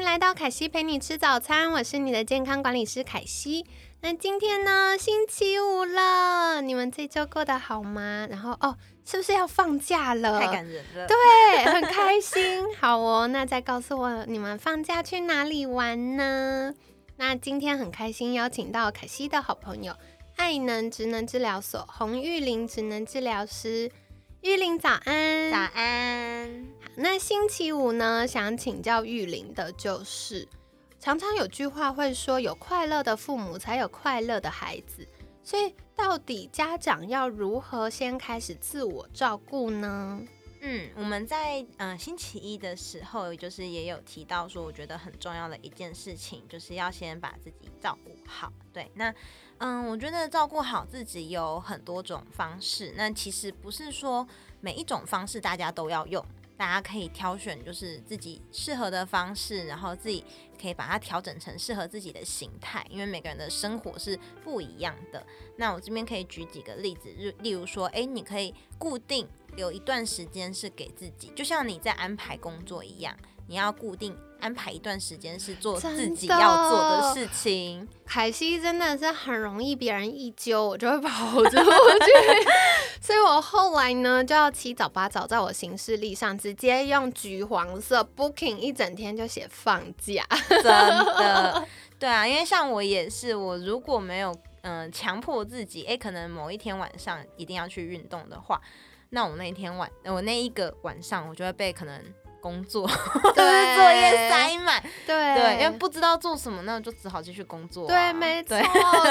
迎来到凯西陪你吃早餐，我是你的健康管理师凯西。那今天呢，星期五了，你们这周过得好吗？然后哦，是不是要放假了？太感人了，对，很开心。好哦，那再告诉我，你们放假去哪里玩呢？那今天很开心，邀请到凯西的好朋友，爱能职能治疗所洪玉玲职能治疗师。玉玲早安，早安。那星期五呢，想请教玉玲的就是，常常有句话会说，有快乐的父母才有快乐的孩子。所以，到底家长要如何先开始自我照顾呢？嗯，我们在嗯星期一的时候，就是也有提到说，我觉得很重要的一件事情，就是要先把自己照顾好。对，那嗯，我觉得照顾好自己有很多种方式，那其实不是说每一种方式大家都要用。大家可以挑选就是自己适合的方式，然后自己可以把它调整成适合自己的形态，因为每个人的生活是不一样的。那我这边可以举几个例子，例如说，诶，你可以固定留一段时间是给自己，就像你在安排工作一样。你要固定安排一段时间是做自己要做的事情。凯西真的是很容易别人一揪我就会跑出去，所以我后来呢就要七早八早在我行事历上直接用橘黄色 booking 一整天就写放假。真的，对啊，因为像我也是，我如果没有嗯强迫自己，哎，可能某一天晚上一定要去运动的话，那我那一天晚我那一个晚上我就会被可能。工作，作业塞满，对对，因为不知道做什么，那就只好继续工作。对，没错，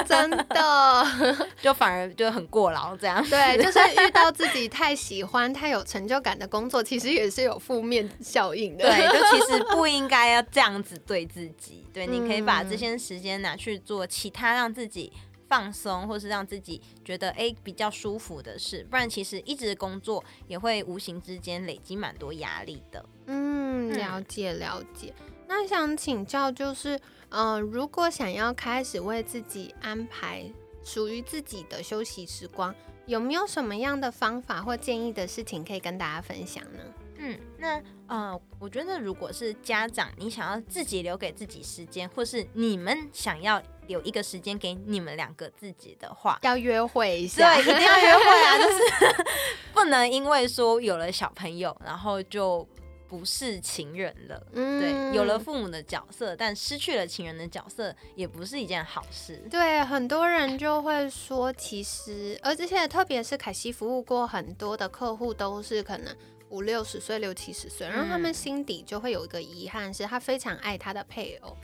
真的，就反而就很过劳这样。对，就是遇到自己太喜欢、太有成就感的工作，其实也是有负面效应的。对，就其实 不应该要这样子对自己。对，你可以把这些时间拿去做其他让自己。放松，或是让自己觉得哎比较舒服的事，不然其实一直工作也会无形之间累积蛮多压力的。嗯，了解了解。那想请教就是，呃，如果想要开始为自己安排属于自己的休息时光，有没有什么样的方法或建议的事情可以跟大家分享呢？嗯，那呃，我觉得如果是家长，你想要自己留给自己时间，或是你们想要留一个时间给你们两个自己的话，要约会一下，对，一定要约会啊，就是 不能因为说有了小朋友，然后就不是情人了。嗯，对，有了父母的角色，但失去了情人的角色，也不是一件好事。对，很多人就会说，其实，而且特别是凯西服务过很多的客户，都是可能。五六十岁、六七十岁，然后他们心底就会有一个遗憾，是他非常爱他的配偶，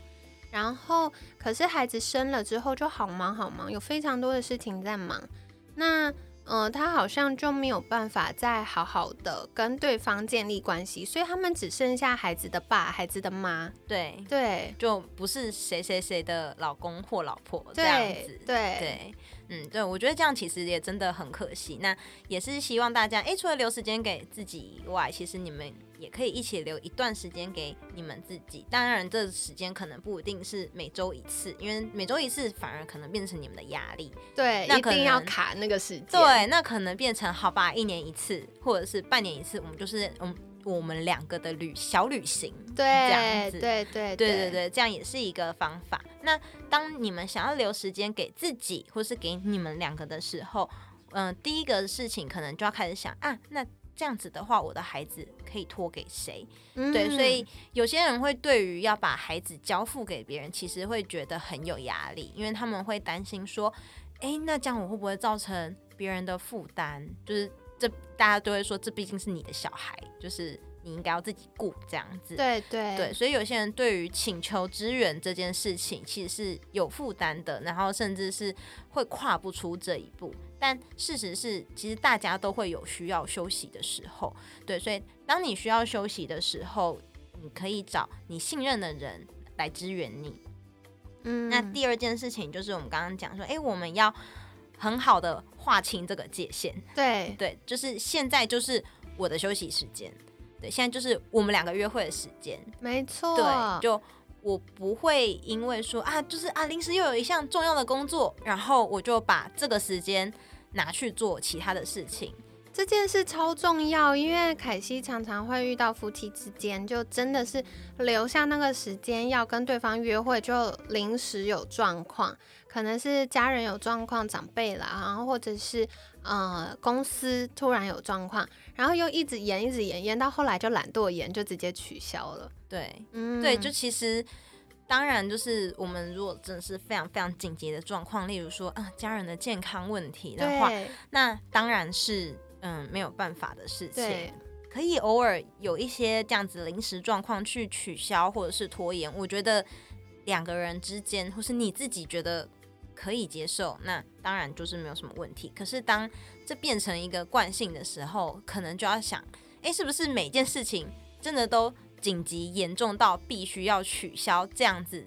然后可是孩子生了之后就好忙好忙，有非常多的事情在忙，那呃他好像就没有办法再好好的跟对方建立关系，所以他们只剩下孩子的爸、孩子的妈，对对，就不是谁谁谁的老公或老婆这样子，对对。嗯，对，我觉得这样其实也真的很可惜。那也是希望大家，哎，除了留时间给自己以外，其实你们也可以一起留一段时间给你们自己。当然，这时间可能不一定是每周一次，因为每周一次反而可能变成你们的压力。对，那一定要卡那个时间。对，那可能变成好吧，一年一次，或者是半年一次，我们就是嗯。我们两个的旅小旅行，对，这样子，对对对对对，这样也是一个方法。那当你们想要留时间给自己，或是给你们两个的时候，嗯，第一个事情可能就要开始想啊，那这样子的话，我的孩子可以托给谁？对，所以有些人会对于要把孩子交付给别人，其实会觉得很有压力，因为他们会担心说，哎，那这样我会不会造成别人的负担？就是。这大家都会说，这毕竟是你的小孩，就是你应该要自己顾这样子。对对对，所以有些人对于请求支援这件事情，其实是有负担的，然后甚至是会跨不出这一步。但事实是，其实大家都会有需要休息的时候。对，所以当你需要休息的时候，你可以找你信任的人来支援你。嗯，那第二件事情就是我们刚刚讲说，哎、我们要很好的划清这个界限。对对，就是现在就是我的休息时间，对，现在就是我们两个约会的时间。没错，对，就我不会因为说啊，就是啊，临时又有一项重要的工作，然后我就把这个时间拿去做其他的事情。这件事超重要，因为凯西常常会遇到夫妻之间，就真的是留下那个时间要跟对方约会，就临时有状况，可能是家人有状况、长辈啦，然后或者是呃公司突然有状况，然后又一直延、一直延，延到后来就懒惰延，就直接取消了。对，嗯，对，就其实。当然，就是我们如果真的是非常非常紧急的状况，例如说，啊、家人的健康问题的话，那当然是嗯没有办法的事情。对可以偶尔有一些这样子临时状况去取消或者是拖延，我觉得两个人之间或是你自己觉得可以接受，那当然就是没有什么问题。可是当这变成一个惯性的时候，可能就要想，诶，是不是每件事情真的都紧急严重到必须要取消这样子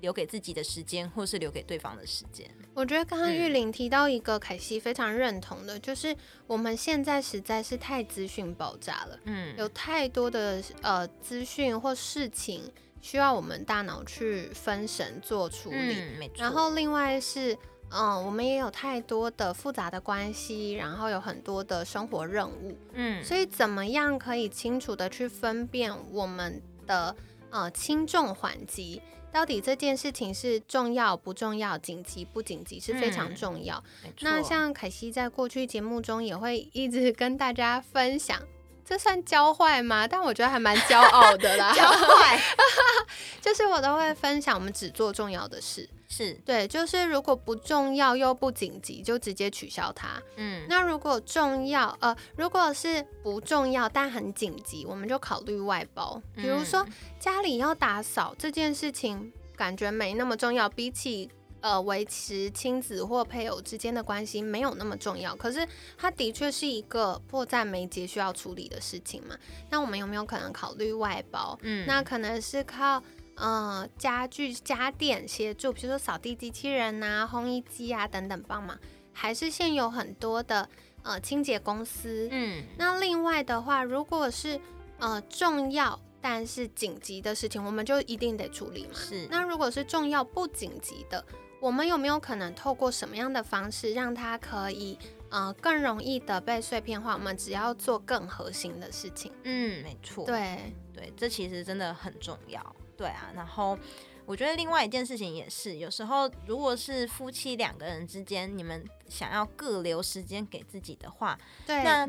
留给自己的时间，或是留给对方的时间？我觉得刚刚嗯玉玲提到一个凯西非常认同的，就是我们现在实在是太资讯爆炸了。嗯，有太多的呃资讯或事情需要我们大脑去分神做处理，嗯，然后另外是嗯、我们也有太多的复杂的关系，然后有很多的生活任务，嗯，所以怎么样可以清楚的去分辨我们的呃轻重缓急？到底这件事情是重要不重要、紧急不紧急是非常嗯重要。那像凯西在过去节目中也会一直跟大家分享，这算教坏吗？但我觉得还蛮骄傲的啦。教坏 就是我都会分享，我们只做重要的事。是对，就是如果不重要又不紧急，就直接取消它。嗯那如果重要，呃，如果是不重要但很紧急，我们就考虑外包。比如说嗯家里要打扫这件事情，感觉没那么重要，比起呃维持亲子或配偶之间的关系没有那么重要。可是它的确是一个迫在眉睫需要处理的事情嘛。那我们有没有可能考虑外包？嗯那可能是靠呃家具家电协助，比如说扫地机器人呐、烘衣机啊等等帮忙，还是现有很多的呃清洁公司。嗯那另外的话，如果是呃重要但是紧急的事情，我们就一定得处理嘛。是那如果是重要不紧急的，我们有没有可能透过什么样的方式让它可以呃更容易的被碎片化？我们只要做更核心的事情。嗯，没错，对，对，这其实真的很重要。对啊，然后我觉得另外一件事情也是，有时候如果是夫妻两个人之间，你们想要各留时间给自己的话，对，那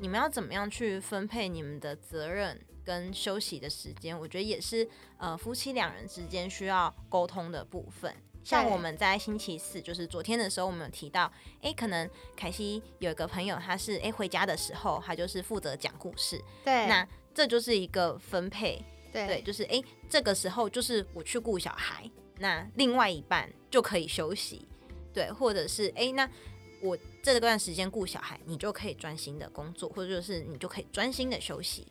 你们要怎么样去分配你们的责任跟休息的时间？我觉得也是呃夫妻两人之间需要沟通的部分。像我们在星期四，就是昨天的时候，我们有提到，诶，可能凯西有一个朋友，他是诶回家的时候，他就是负责讲故事，对，那这就是一个分配，对。对，就是诶，这个时候就是我去顾小孩，那另外一半就可以休息，对，或者是诶，那我这段时间顾小孩，你就可以专心的工作，或者就是你就可以专心的休息，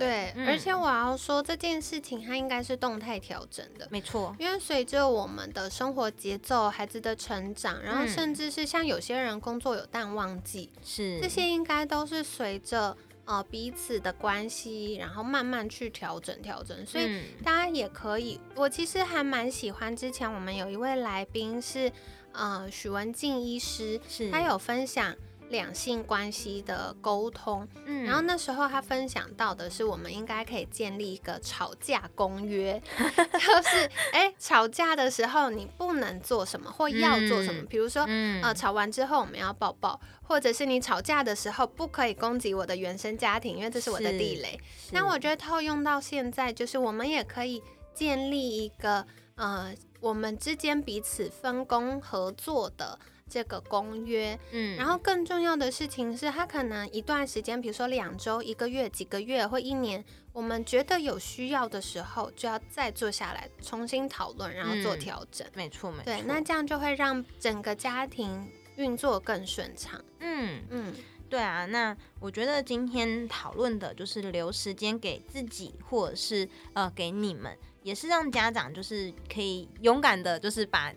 对，嗯。而且我要说这件事情它应该是动态调整的。没错，因为随着我们的生活节奏、孩子的成长，然后嗯。甚至是像有些人工作有淡旺季，是。这些应该都是随着呃彼此的关系，然后慢慢去调整调整。所以嗯。大家也可以，我其实还蛮喜欢之前我们有一位来宾是呃许文静医师，是。他有分享两性关系的沟通，嗯然后那时候他分享到的是，我们应该可以建立一个吵架公约，就是哎、吵架的时候你不能做什么或要做什么，嗯比如说。嗯呃，吵完之后我们要抱抱，或者是你吵架的时候不可以攻击我的原生家庭，因为这是我的地雷。那我觉得套用到现在，就是我们也可以建立一个呃，我们之间彼此分工合作的这个公约。嗯然后更重要的事情是，他可能一段时间，比如说两周、一个月、几个月或一年，我们觉得有需要的时候，就要再坐下来重新讨论，然后做嗯调整。没错没错，对，那这样就会让整个家庭运作更顺畅。嗯。嗯，对啊，那我觉得今天讨论的就是留时间给自己，或者是呃给你们，也是让家长就是可以勇敢的，就是把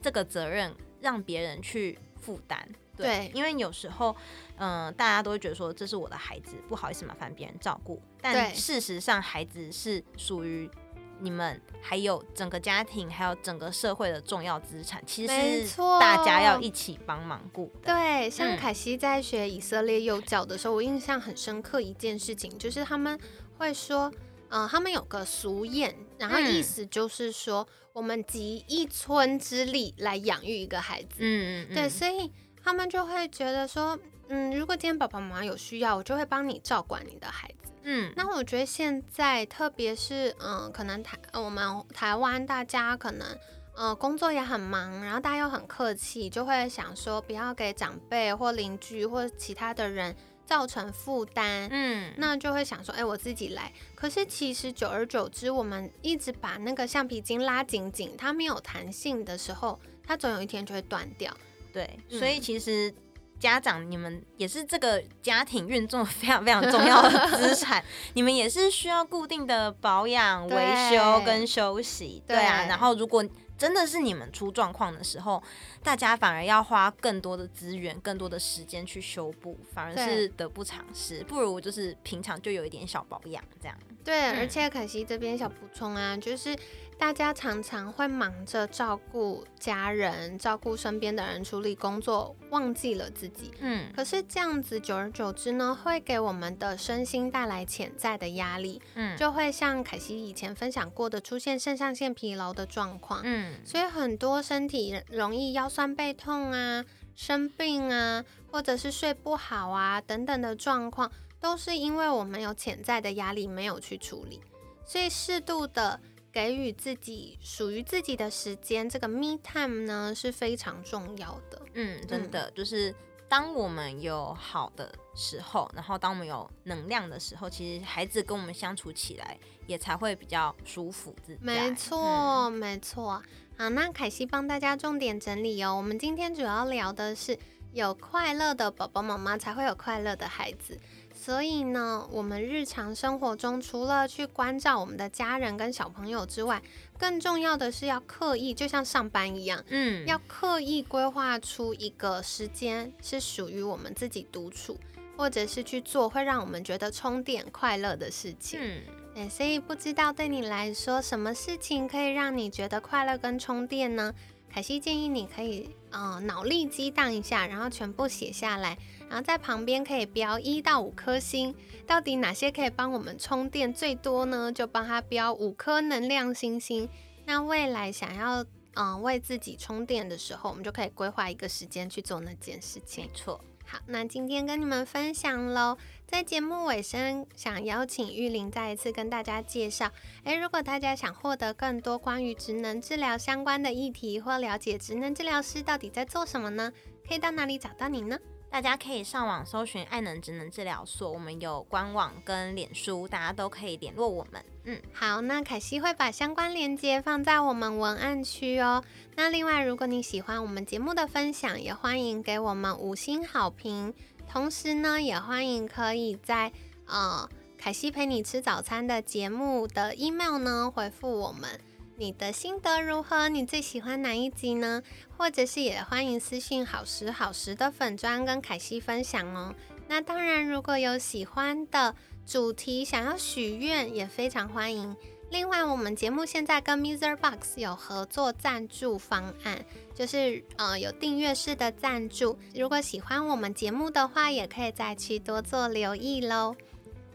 这个责任让别人去负担。对，因为有时候，嗯、大家都会觉得说这是我的孩子，不好意思麻烦别人照顾，但事实上孩子是属于你们，还有整个家庭，还有整个社会的重要资产，其实大家要一起帮忙顾的。对，像嗯凯西在学以色列幼教的时候，我印象很深刻一件事情，就是他们会说，嗯、他们有个俗谚，然后意嗯思就是说，我们集一村之力来养育一个孩子。嗯嗯嗯，对，所以他们就会觉得说，嗯，如果今天爸爸妈妈有需要，我就会帮你照管你的孩子。嗯，那我觉得现在，特别是嗯，可能台呃我们台湾大家可能呃工作也很忙，然后大家又很客气，就会想说不要给长辈或邻居或其他的人造成负担。嗯，那就会想说，哎、我自己来。可是其实久而久之，我们一直把那个橡皮筋拉紧紧，它没有弹性的时候，它总有一天就会断掉。对，嗯所以其实家长你们也是这个家庭运作非常非常重要的资产，你们也是需要固定的保养、维修跟休息，对啊。对然后如果真的是你们出状况的时候，大家反而要花更多的资源、更多的时间去修补，反而是得不偿失。不如就是平常就有一点小保养这样。对，嗯而且可惜这边小补充啊，就是大家常常会忙着照顾家人、照顾身边的人、处理工作，忘记了自己。嗯可是这样子久而久之呢，会给我们的身心带来潜在的压力，嗯就会像凯西以前分享过的，出现肾上腺疲劳的状况。嗯所以很多身体容易腰酸背痛啊、生病啊，或者是睡不好啊等等的状况，都是因为我们有潜在的压力没有去处理。所以适度的给予自己属于自己的时间，这个 me time 呢是非常重要的。嗯，真的就是当我们有好的时候，然后当我们有能量的时候，其实孩子跟我们相处起来也才会比较舒服自在。没错，嗯没错。好，那凯西帮大家重点整理哦。我们今天主要聊的是有快乐的宝宝妈妈才会有快乐的孩子。所以呢，我们日常生活中除了去关照我们的家人跟小朋友之外，更重要的是要刻意，就像上班一样，嗯，要刻意规划出一个时间是属于我们自己独处，或者是去做会让我们觉得充电快乐的事情。嗯对，所以不知道对你来说，什么事情可以让你觉得快乐跟充电呢？凯西建议你可以，呃，脑力激荡一下，然后全部写下来，然后在旁边可以标一到五颗星，到底哪些可以帮我们充电最多呢？就帮它标五颗能量星星。那未来想要，嗯、为自己充电的时候，我们就可以规划一个时间去做那件事情没。错。好，那今天跟你们分享喽。在节目尾声，想邀请玉玲再一次跟大家介绍。诶，如果大家想获得更多关于职能治疗相关的议题，或了解职能治疗师到底在做什么呢？可以到哪里找到你呢？大家可以上网搜寻爱能职能治疗所，我们有官网跟脸书，大家都可以联络我们。嗯，好，那凯西会把相关链接放在我们文案区哦。那另外，如果你喜欢我们节目的分享，也欢迎给我们五星好评。同时呢，也欢迎可以在呃凯西陪你吃早餐的节目的 email 呢回复我们你的心得如何，你最喜欢哪一集呢？或者是也欢迎私信好时好时的粉砖跟凯西分享哦。那当然，如果有喜欢的主题想要许愿，也非常欢迎。另外，我们节目现在跟 Mr. Box 有合作赞助方案，就是呃有订阅式的赞助。如果喜欢我们节目的话，也可以再去多做留意喽。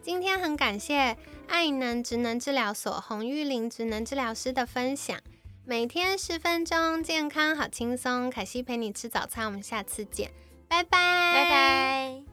今天很感谢爱能职能治疗所洪玉玲职能治疗师的分享，每天十分钟，健康好轻松。凯西陪你吃早餐，我们下次见，拜拜，拜拜。